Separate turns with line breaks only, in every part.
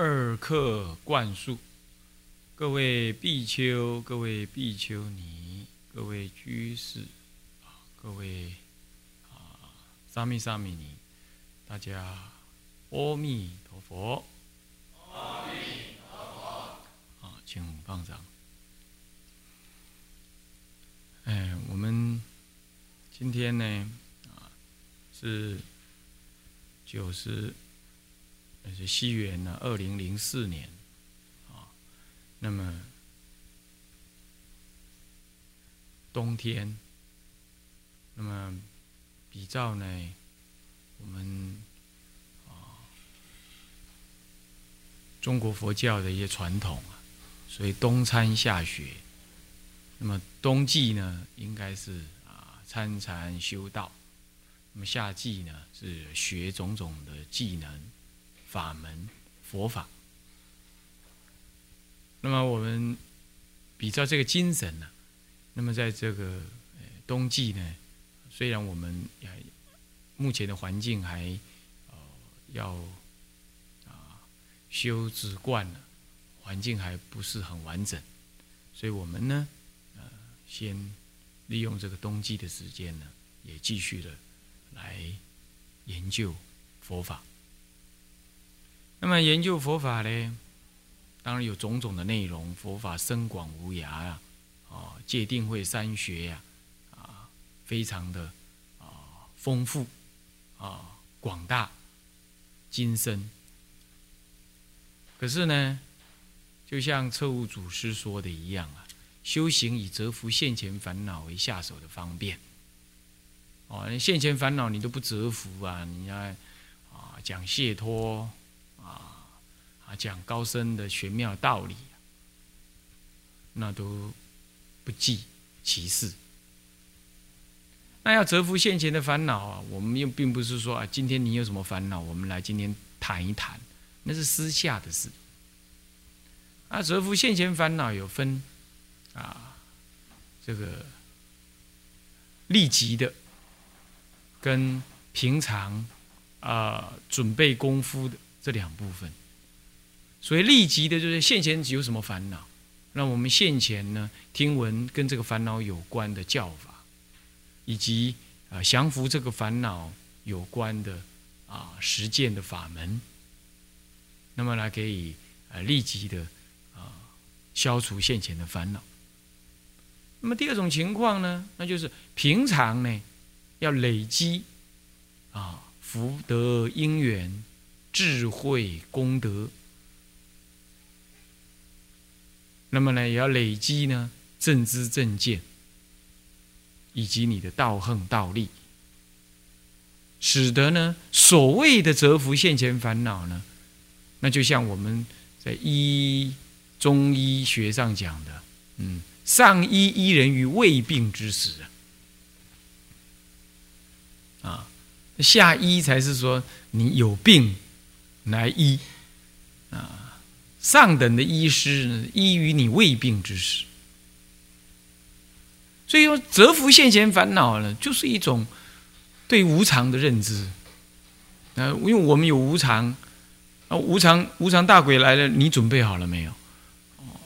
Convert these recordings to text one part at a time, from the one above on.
二课灌输，各位比丘、各位比丘尼、各位居士啊，各位啊，沙弥、沙弥尼，大家阿弥陀佛。
阿弥陀佛。
啊，请放掌。哎，我们今天呢，啊，是九十。是西元呢，二零零四年，啊，那么冬天，那么比照呢，我们啊中国佛教的一些传统啊，所以冬参夏学，那么冬季呢，应该是啊参禅修道，那么夏季呢，是学种种的技能。法门佛法，那么我们比较这个精神呢，那么在这个冬季呢，虽然我们目前的环境还呃要啊修止观了，环境还不是很完整，所以我们呢呃先利用这个冬季的时间呢，也继续的来研究佛法。那么研究佛法呢，当然有种种的内容，佛法深广无涯啊，啊，界定会三学呀，啊，非常的啊丰富啊广大精深。可是呢，就像彻悟祖师说的一样啊，修行以折服现前烦恼为下手的方便。哦，现前烦恼你都不折服啊，你要啊讲解脱。啊，讲高深的玄妙道理，那都不计其事。那要折服现前的烦恼啊，我们又并不是说啊，今天你有什么烦恼，我们来今天谈一谈，那是私下的事。啊，折服现前烦恼有分啊，这个立即的跟平常啊准备功夫的这两部分。所以立即的就是现前有什么烦恼，那我们现前呢听闻跟这个烦恼有关的教法，以及啊降服这个烦恼有关的啊实践的法门，那么来可以啊立即的啊消除现前的烦恼。那么第二种情况呢，那就是平常呢要累积啊福德因缘、智慧功德。那么呢，也要累积呢正知正见，以及你的道行道力，使得呢所谓的折服现前烦恼呢，那就像我们在医中医学上讲的，嗯，上医医人于未病之时，啊，下医才是说你有病来医啊。上等的医师，医于你未病之时。所以说，折服现前烦恼呢，就是一种对无常的认知。那，因为我们有无常，啊，无常无常大鬼来了，你准备好了没有？哦，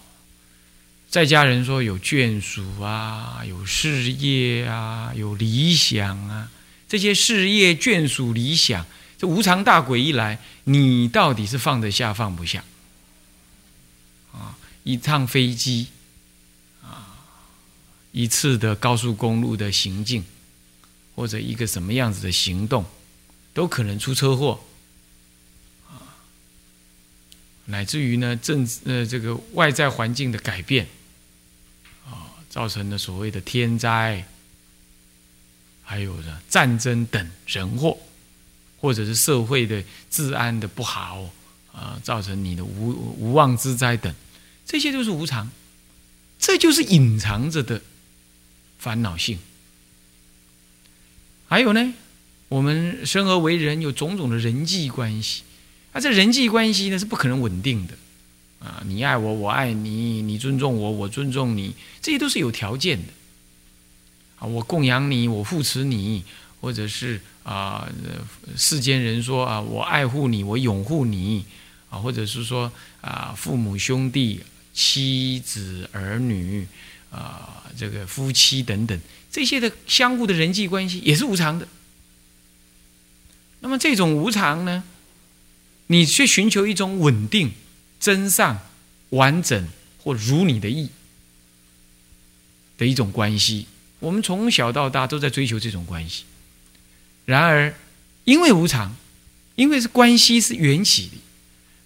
在家人说有眷属啊，有事业啊，有理想啊，这些事业、眷属、理想，这无常大鬼一来，你到底是放得下放不下？啊一趟飞机，啊，一次的高速公路的行进，或者一个什么样子的行动，都可能出车祸，啊，乃至于呢政呃这个外在环境的改变，啊，造成的所谓的天灾，还有呢战争等人祸，或者是社会的治安的不好，啊，造成你的无无妄之灾等。这些都是无常，这就是隐藏着的烦恼性。还有呢，我们生而为人，有种种的人际关系，啊，这人际关系呢是不可能稳定的，啊，你爱我，我爱你，你尊重我，我尊重你，这些都是有条件的，啊，我供养你，我扶持你，或者是啊，世间人说啊，我爱护你，我拥护你。啊，或者是说啊父母兄弟、妻子儿女啊这个夫妻等等这些的相互的人际关系也是无常的。那么这种无常呢，你去寻求一种稳定、真善、完整或如你的意的一种关系，我们从小到大都在追求这种关系。然而，因为无常，因为是关系是缘起的，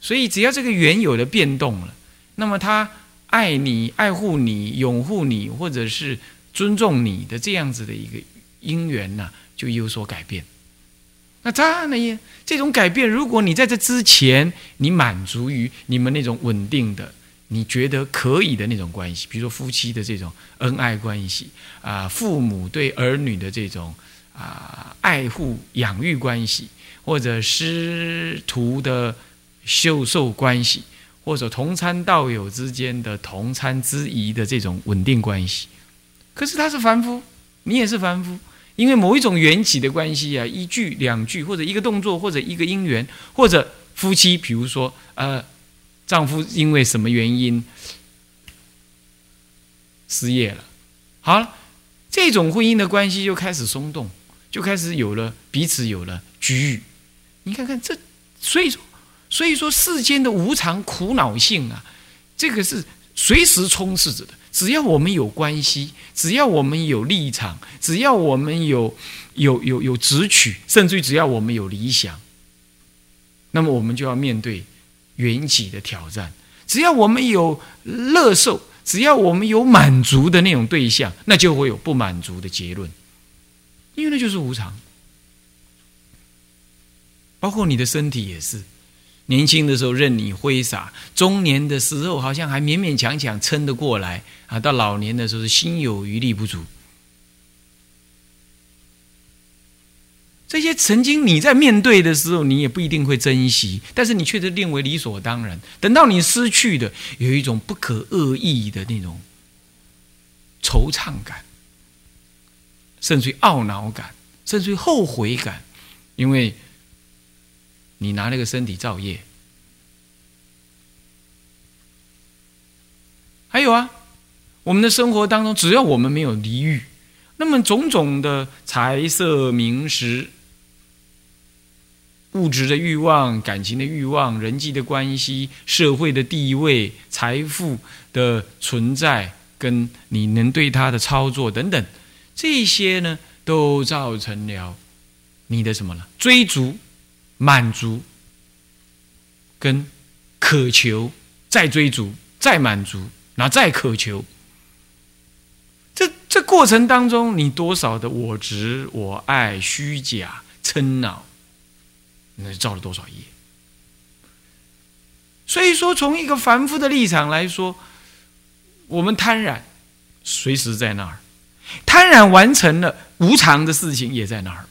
所以只要这个原有的变动了，那么他爱你、爱护你、拥护你，或者是尊重你的这样子的一个因缘呢，就有所改变。那当然呢，这种改变，如果你在这之前你满足于你们那种稳定的、你觉得可以的那种关系，比如说夫妻的这种恩爱关系啊，父母对儿女的这种。啊，爱护养育关系，或者师徒的修受关系，或者同参道友之间的同参之谊的这种稳定关系。可是他是凡夫，你也是凡夫，因为某一种缘起的关系啊，一句两句，或者一个动作，或者一个因缘，或者夫妻，比如说呃，丈夫因为什么原因失业了，好了，这种婚姻的关系就开始松动。就开始有了彼此有了局域，你看看这，所以说，所以说世间的无常苦恼性啊，这个是随时充斥着的。只要我们有关系，只要我们有立场，只要我们有有有有直取，甚至于只要我们有理想，那么我们就要面对缘起的挑战。只要我们有乐受，只要我们有满足的那种对象，那就会有不满足的结论。因为那就是无常，包括你的身体也是。年轻的时候任你挥洒，中年的时候好像还勉勉强强撑得过来啊，到老年的时候是心有余力不足。这些曾经你在面对的时候，你也不一定会珍惜，但是你却是认为理所当然。等到你失去的，有一种不可恶意的那种惆怅感。甚至于懊恼感，甚至于后悔感，因为你拿那个身体造业。还有啊，我们的生活当中，只要我们没有离欲，那么种种的财色名食、物质的欲望、感情的欲望、人际的关系、社会的地位、财富的存在，跟你能对他的操作等等。这些呢，都造成了你的什么了？追逐、满足、跟渴求，再追逐、再满足，然后再渴求。这这过程当中，你多少的我执、我爱、虚假、嗔恼，那造了多少业？所以说，从一个凡夫的立场来说，我们贪婪，随时在那儿。贪婪完成了无常的事情，也在那儿。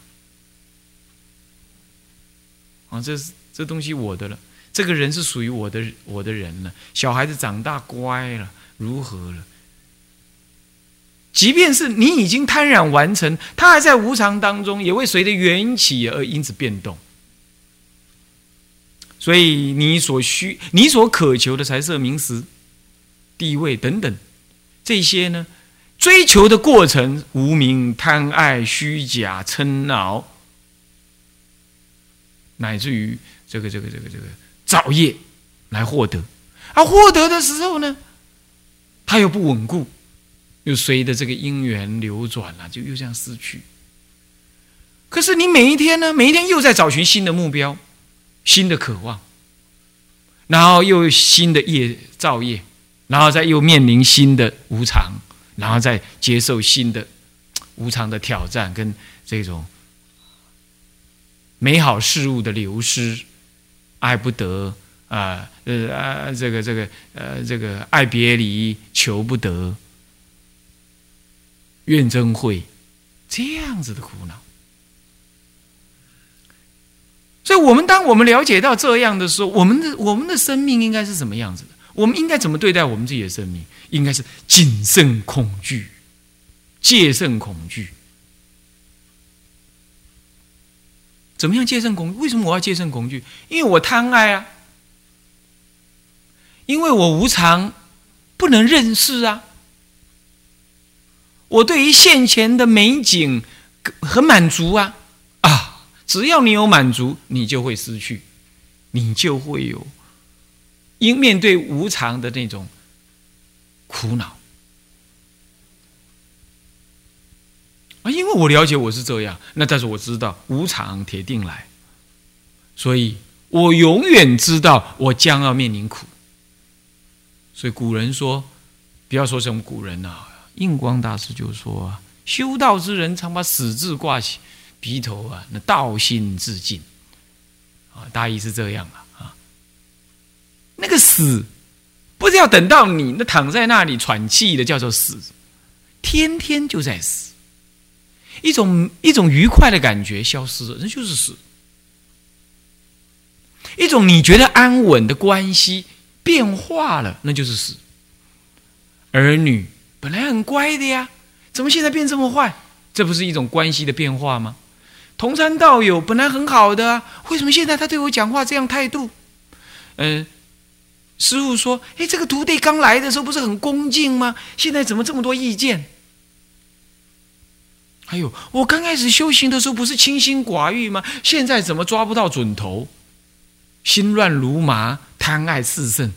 啊，这是这东西我的了，这个人是属于我的，我的人了。小孩子长大乖了，如何了？即便是你已经贪染完成，他还在无常当中，也会随着缘起而因此变动。所以你所需、你所渴求的财色名食、地位等等这些呢？追求的过程，无名、贪爱、虚假、嗔恼，乃至于这个、这个、这个、这个造业来获得，而获得的时候呢，它又不稳固，又随着这个因缘流转了，就又这样失去。可是你每一天呢，每一天又在找寻新的目标、新的渴望，然后又新的业造业，然后再又面临新的无常。然后再接受新的无常的挑战，跟这种美好事物的流失，爱不得啊，呃啊，这个这个呃，这个爱别离，求不得，怨憎会，这样子的苦恼。所以，我们当我们了解到这样的时候，我们的我们的生命应该是什么样子的？我们应该怎么对待我们自己的生命？应该是谨慎恐惧，戒慎恐惧。怎么样戒慎恐惧？为什么我要戒慎恐惧？因为我贪爱啊！因为我无常，不能认识啊。我对于现前的美景很满足啊啊！只要你有满足，你就会失去，你就会有因面对无常的那种苦恼啊！因为我了解我是这样，那但是我知道无常铁定来，所以我永远知道我将要面临苦。所以古人说，不要说什么古人呐。印光大师就说啊：“修道之人常把死字挂起鼻头啊，那道心自尽啊，大意是这样啊。那个死不是要等到你那躺在那里喘气的叫做死，天天就在死，一种一种愉快的感觉消失了，那就是死；一种你觉得安稳的关系变化了，那就是死。儿女。”本来很乖的呀，怎么现在变这么坏？这不是一种关系的变化吗？同参道友本来很好的，为什么现在他对我讲话这样态度？嗯，师傅说：“哎，这个徒弟刚来的时候不是很恭敬吗？现在怎么这么多意见？”还有，我刚开始修行的时候不是清心寡欲吗？现在怎么抓不到准头？心乱如麻，贪爱四盛。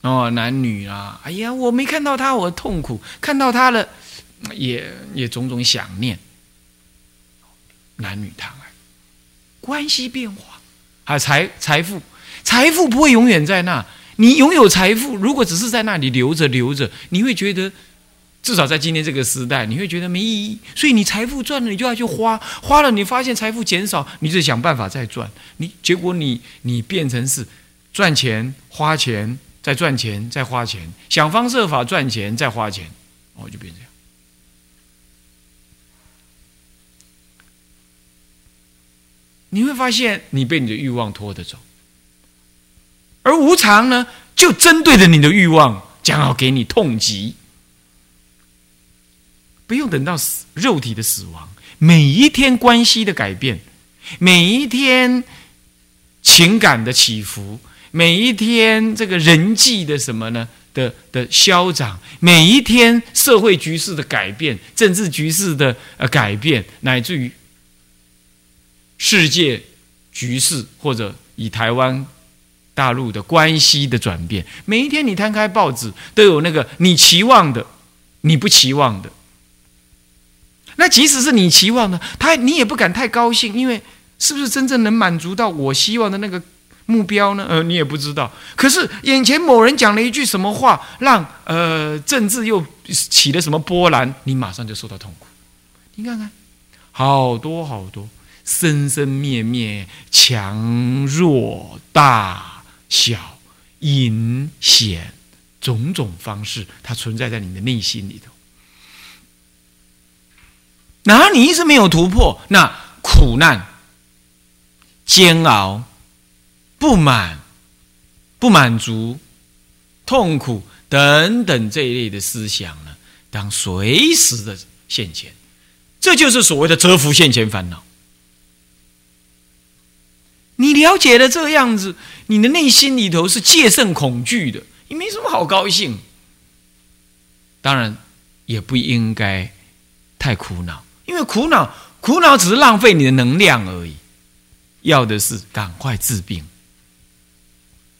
哦，男女啊，哎呀，我没看到他，我痛苦；看到他了，也也种种想念。男女贪爱，关系变化，还有财财富，财富不会永远在那。你拥有财富，如果只是在那里留着留着，你会觉得，至少在今天这个时代，你会觉得没意义。所以你财富赚了，你就要去花，花了你发现财富减少，你就想办法再赚。你结果你你变成是赚钱花钱。再赚钱，再花钱，想方设法赚钱，再花钱，哦，就变这样。你会发现，你被你的欲望拖着走，而无常呢，就针对着你的欲望，将要给你痛击。不用等到死，肉体的死亡，每一天关系的改变，每一天情感的起伏。每一天，这个人际的什么呢？的的消长，每一天社会局势的改变，政治局势的呃改变，乃至于世界局势或者以台湾大陆的关系的转变，每一天你摊开报纸，都有那个你期望的，你不期望的。那即使是你期望的，他你也不敢太高兴，因为是不是真正能满足到我希望的那个？目标呢？呃，你也不知道。可是眼前某人讲了一句什么话，让呃政治又起了什么波澜，你马上就受到痛苦。你看看，好多好多生生灭灭、强弱大小、隐显种种方式，它存在在你的内心里头。哪你一直没有突破，那苦难、煎熬。不满、不满足、痛苦等等这一类的思想呢，当随时的现前，这就是所谓的折服现前烦恼。你了解了这个样子，你的内心里头是戒慎恐惧的，你没什么好高兴。当然，也不应该太苦恼，因为苦恼、苦恼只是浪费你的能量而已。要的是赶快治病。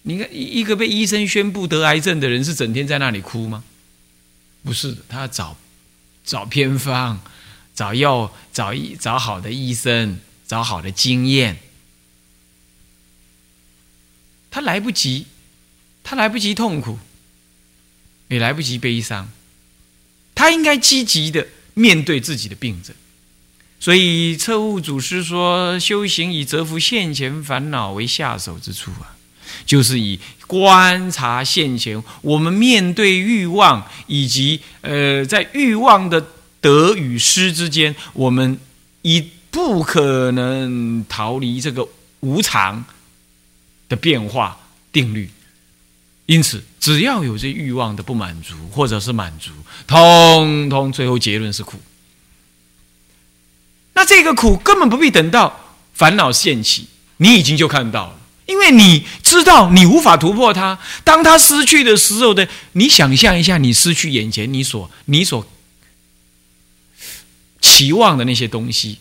你看，一个被医生宣布得癌症的人，是整天在那里哭吗？不是，他要找找偏方，找药，找医，找好的医生，找好的经验。他来不及，他来不及痛苦，也来不及悲伤。他应该积极的面对自己的病症。所以，彻悟祖师说：“修行以折服现前烦恼为下手之处啊。”就是以观察现前，我们面对欲望，以及呃，在欲望的得与失之间，我们已不可能逃离这个无常的变化定律。因此，只要有这欲望的不满足，或者是满足，通通最后结论是苦。那这个苦根本不必等到烦恼现起，你已经就看到了，因为你知道你无法突破它。当它失去的时候的，你想象一下，你失去眼前你所你所期望的那些东西，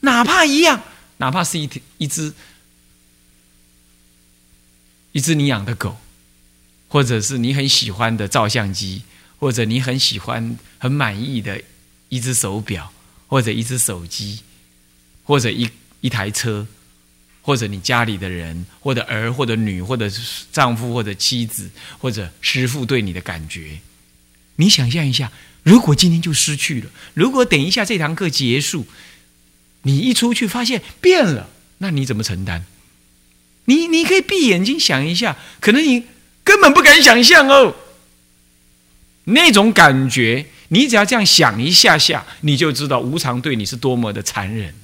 哪怕一样，哪怕是一一只一只你养的狗，或者是你很喜欢的照相机，或者你很喜欢、很满意的一只手表，或者一只手机，或者一。一台车，或者你家里的人，或者儿，或者女，或者丈夫，或者妻子，或者师傅对你的感觉，你想象一下，如果今天就失去了，如果等一下这堂课结束，你一出去发现变了，那你怎么承担？你你可以闭眼睛想一下，可能你根本不敢想象哦，那种感觉，你只要这样想一下下，你就知道无常对你是多么的残忍。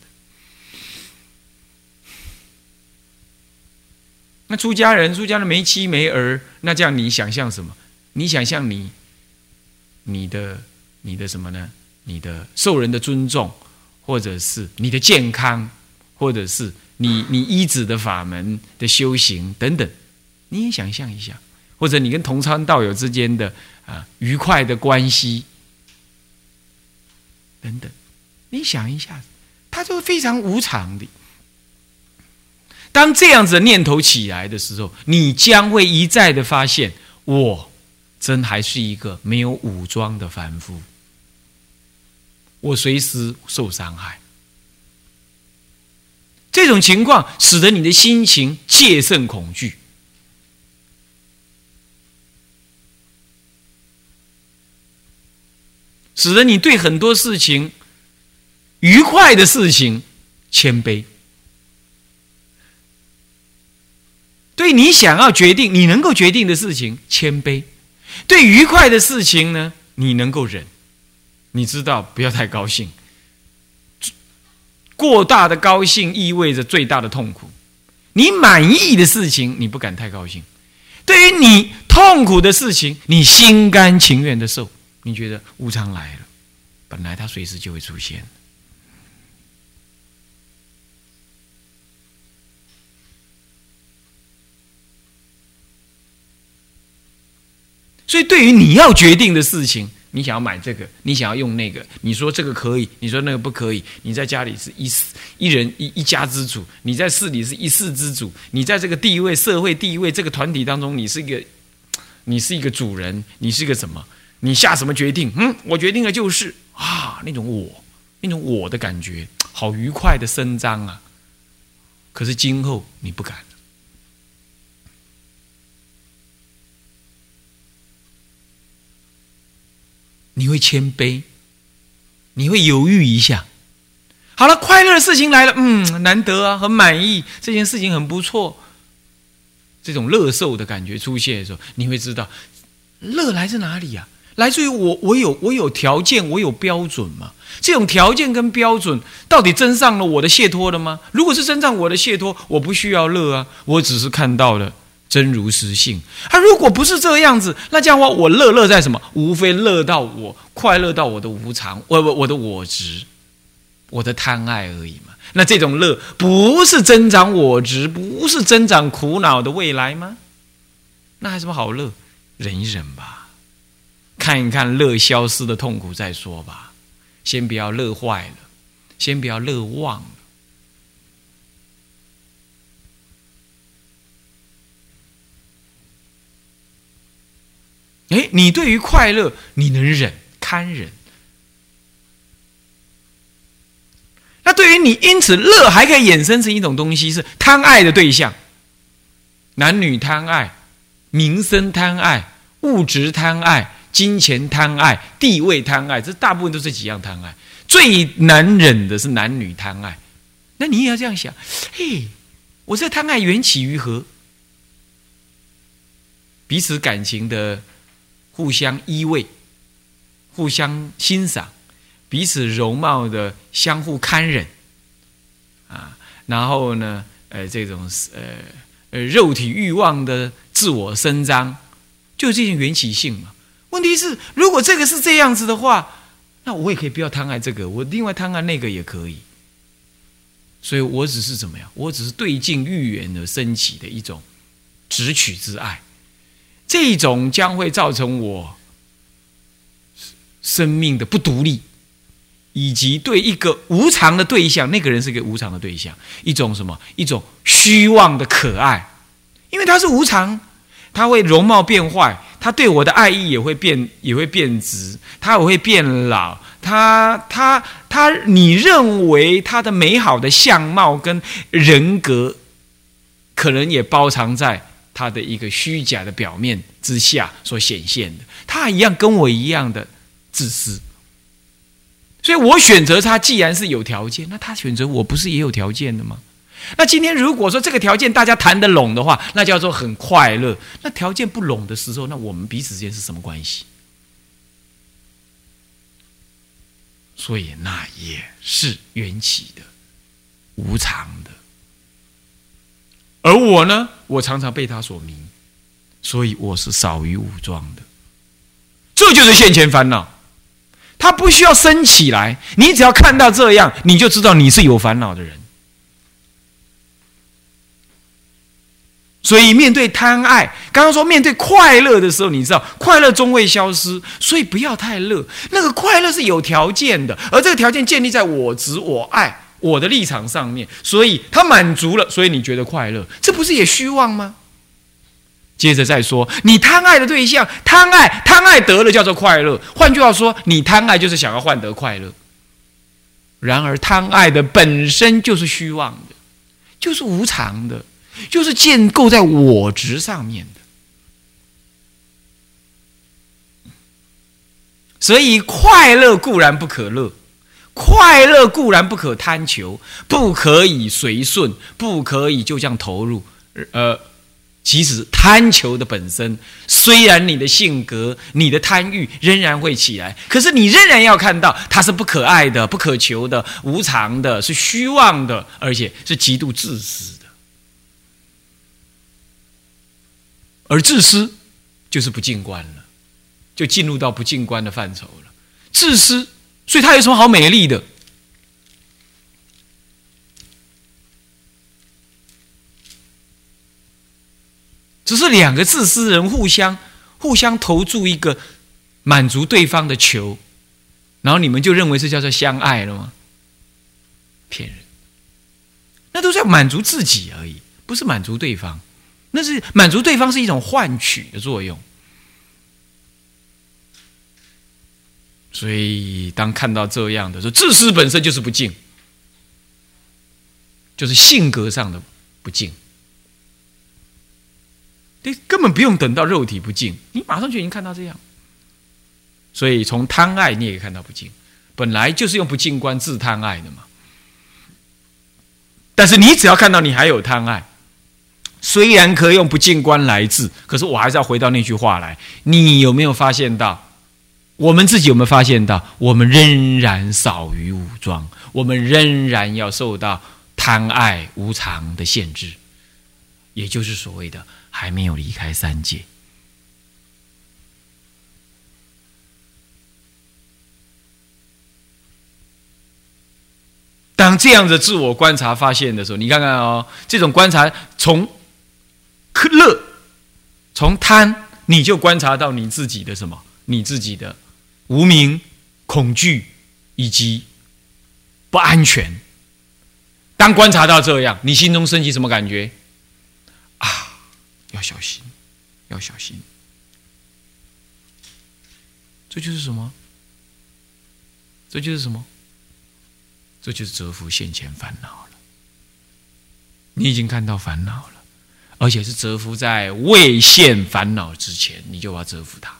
那出家人，出家人没妻没儿，那这样你想象什么？你想象你，你的你的什么呢？你的受人的尊重，或者是你的健康，或者是你你一子的法门的修行等等，你也想象一下，或者你跟同参道友之间的啊愉快的关系等等，你想一下，它就非常无常的。当这样子的念头起来的时候，你将会一再的发现，我真还是一个没有武装的凡夫，我随时受伤害。这种情况使得你的心情戒慎恐惧，使得你对很多事情愉快的事情谦卑。对你想要决定、你能够决定的事情，谦卑；对愉快的事情呢，你能够忍。你知道，不要太高兴。过大的高兴意味着最大的痛苦。你满意的事情，你不敢太高兴；对于你痛苦的事情，你心甘情愿的受。你觉得无常来了，本来它随时就会出现。所以，对于你要决定的事情，你想要买这个，你想要用那个，你说这个可以，你说那个不可以。你在家里是一一人一一家之主，你在市里是一市之主，你在这个地位、社会地位这个团体当中，你是一个，你是一个主人，你是一个什么？你下什么决定？嗯，我决定了就是啊，那种我，那种我的感觉，好愉快的伸张啊。可是今后你不敢。你会谦卑，你会犹豫一下。好了，快乐的事情来了，嗯，难得啊，很满意，这件事情很不错。这种乐受的感觉出现的时候，你会知道，乐来自哪里呀？来自于我，我有我有条件，我有标准嘛？这种条件跟标准，到底增上了我的解脱了吗？如果是增上我的解脱，我不需要乐啊，我只是看到了。真如实性，他如果不是这个样子，那这样的话，我乐乐在什么？无非乐到我快乐到我的无常，我我我的我执，我的贪爱而已嘛。那这种乐不是增长我执，不是增长苦恼的未来吗？那还什么好乐？忍一忍吧，看一看乐消失的痛苦再说吧。先不要乐坏了，先不要乐忘了。哎，你对于快乐，你能忍堪忍？那对于你，因此乐还可以衍生成一种东西，是贪爱的对象。男女贪爱、名声贪爱、物质贪爱、金钱贪爱、地位贪爱，这大部分都是几样贪爱。最难忍的是男女贪爱。那你也要这样想：嘿，我这贪爱缘起于何？彼此感情的。互相依偎，互相欣赏，彼此容貌的相互堪忍，啊，然后呢，呃，这种呃呃肉体欲望的自我伸张，就这些缘起性嘛。问题是，如果这个是这样子的话，那我也可以不要贪爱这个，我另外贪爱那个也可以。所以我只是怎么样？我只是对镜欲缘而升起的一种直取之爱，这种将会造成我生命的不独立，以及对一个无常的对象，那个人是一个无常的对象，一种什么？一种虚妄的可爱，因为他是无常，他会容貌变坏，他对我的爱意也会变，也会变质，他也会变老。他他他，你认为他的美好的相貌跟人格，可能也包藏在他的一个虚假的表面之下所显现的。他一样跟我一样的自私，所以我选择他。既然是有条件，那他选择我不是也有条件的吗？那今天如果说这个条件大家谈得拢的话，那叫做很快乐。那条件不拢的时候，那我们彼此之间是什么关系？所以那也是缘起的、无常的，而我呢，我常常被他所迷，所以我是少于武装的。这就是现前烦恼，他不需要升起来，你只要看到这样，你就知道你是有烦恼的人。所以，面对贪爱，刚刚说面对快乐的时候，你知道快乐终会消失，所以不要太乐。那个快乐是有条件的，而这个条件建立在我执、我爱、我的立场上面，所以他满足了，所以你觉得快乐，这不是也虚妄吗？接着再说，你贪爱的对象，贪爱贪爱得了叫做快乐。换句话说，你贪爱就是想要换得快乐。然而，贪爱的本身就是虚妄的，就是无常的。就是建构在我执上面的，所以快乐固然不可乐，快乐固然不可贪求，不可以随顺，不可以就这样投入。呃，其实贪求的本身，虽然你的性格、你的贪欲仍然会起来，可是你仍然要看到它是不可爱的、不可求的、无常的、是虚妄的，而且是极度自私的。而自私就是不进观了，就进入到不进观的范畴了。自私，所以他有什么好美丽的？只是两个自私人互相互相投注一个满足对方的求，然后你们就认为这叫做相爱了吗？骗人，那都是要满足自己而已，不是满足对方。那是满足对方是一种换取的作用，所以当看到这样的说，自私本身就是不敬，就是性格上的不敬，你根本不用等到肉体不敬，你马上就已经看到这样。所以从贪爱你也看到不敬，本来就是用不敬观自贪爱的嘛。但是你只要看到你还有贪爱。虽然可以用不净观来治，可是我还是要回到那句话来：你有没有发现到，我们自己有没有发现到，我们仍然少于武装，我们仍然要受到贪爱无常的限制，也就是所谓的还没有离开三界。当这样的自我观察发现的时候，你看看哦，这种观察从。可乐，从贪你就观察到你自己的什么？你自己的无名、恐惧以及不安全。当观察到这样，你心中升起什么感觉？啊，要小心，要小心。这就是什么？这就是什么？这就是折服现前烦恼了。你已经看到烦恼了。而且是折服在未现烦恼之前，你就要折服它。